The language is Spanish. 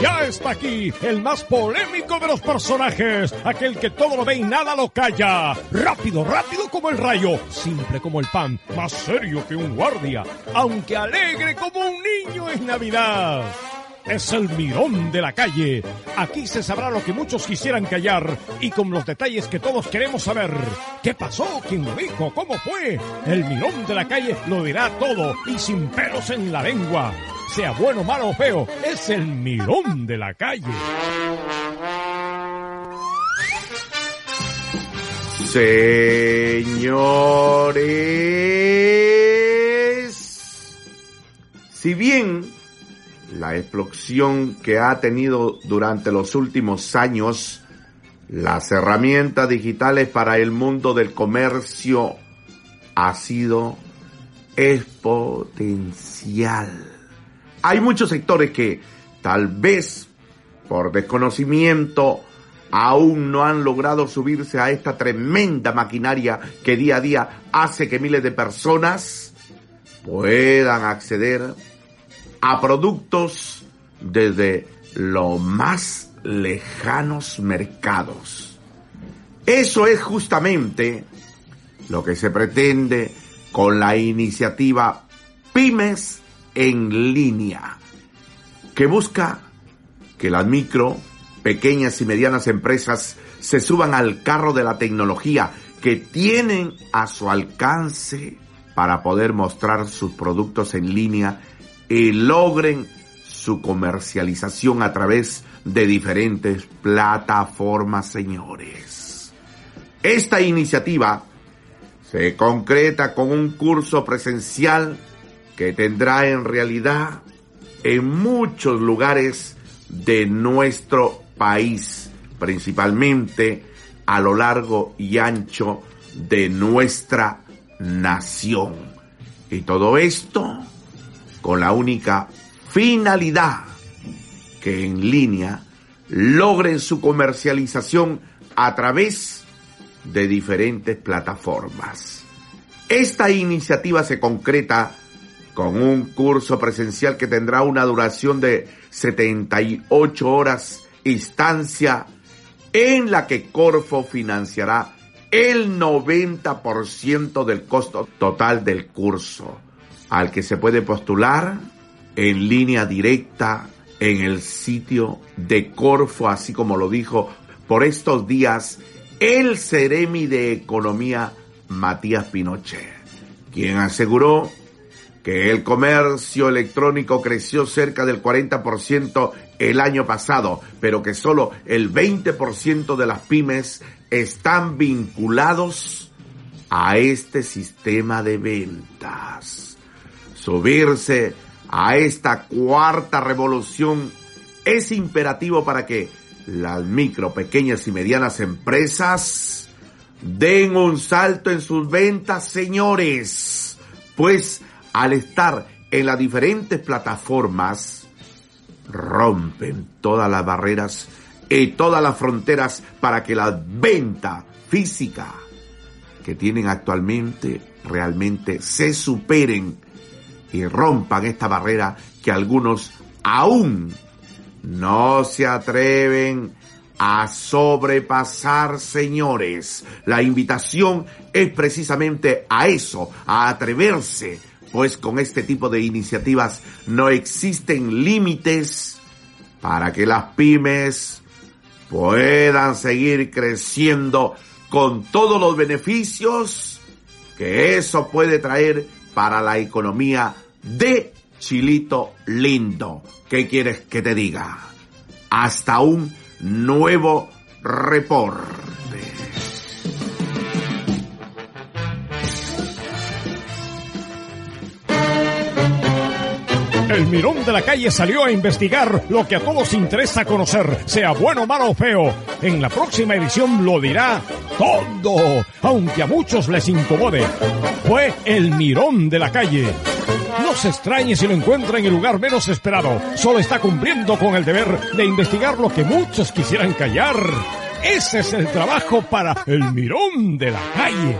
Ya está aquí el más polémico de los personajes, aquel que todo lo ve y nada lo calla. Rápido, rápido como el rayo, simple como el pan, más serio que un guardia, aunque alegre como un niño en Navidad. Es el mirón de la calle. Aquí se sabrá lo que muchos quisieran callar y con los detalles que todos queremos saber. ¿Qué pasó? ¿Quién lo dijo? ¿Cómo fue? El mirón de la calle lo dirá todo y sin pelos en la lengua. Sea bueno, malo o feo, es el mirón de la calle. Señores, si bien la explosión que ha tenido durante los últimos años las herramientas digitales para el mundo del comercio ha sido exponencial. Hay muchos sectores que tal vez por desconocimiento aún no han logrado subirse a esta tremenda maquinaria que día a día hace que miles de personas puedan acceder a productos desde los más lejanos mercados. Eso es justamente lo que se pretende con la iniciativa Pymes en línea, que busca que las micro, pequeñas y medianas empresas se suban al carro de la tecnología que tienen a su alcance para poder mostrar sus productos en línea y logren su comercialización a través de diferentes plataformas, señores. Esta iniciativa se concreta con un curso presencial que tendrá en realidad en muchos lugares de nuestro país, principalmente a lo largo y ancho de nuestra nación. Y todo esto con la única finalidad que en línea logren su comercialización a través de diferentes plataformas. Esta iniciativa se concreta con un curso presencial que tendrá una duración de 78 horas instancia en la que Corfo financiará el 90% del costo total del curso, al que se puede postular en línea directa en el sitio de Corfo, así como lo dijo por estos días el Ceremi de Economía Matías Pinochet, quien aseguró que el comercio electrónico creció cerca del 40% el año pasado, pero que solo el 20% de las pymes están vinculados a este sistema de ventas. Subirse a esta cuarta revolución es imperativo para que las micro, pequeñas y medianas empresas den un salto en sus ventas, señores, pues al estar en las diferentes plataformas, rompen todas las barreras y todas las fronteras para que la venta física que tienen actualmente realmente se superen y rompan esta barrera que algunos aún no se atreven a sobrepasar, señores. La invitación es precisamente a eso, a atreverse pues con este tipo de iniciativas no existen límites para que las pymes puedan seguir creciendo con todos los beneficios que eso puede traer para la economía de Chilito Lindo. ¿Qué quieres que te diga? Hasta un nuevo reporte. El mirón de la calle salió a investigar lo que a todos interesa conocer, sea bueno, malo o feo. En la próxima edición lo dirá todo, aunque a muchos les incomode. Fue el mirón de la calle. No se extrañe si lo encuentra en el lugar menos esperado. Solo está cumpliendo con el deber de investigar lo que muchos quisieran callar. Ese es el trabajo para el mirón de la calle.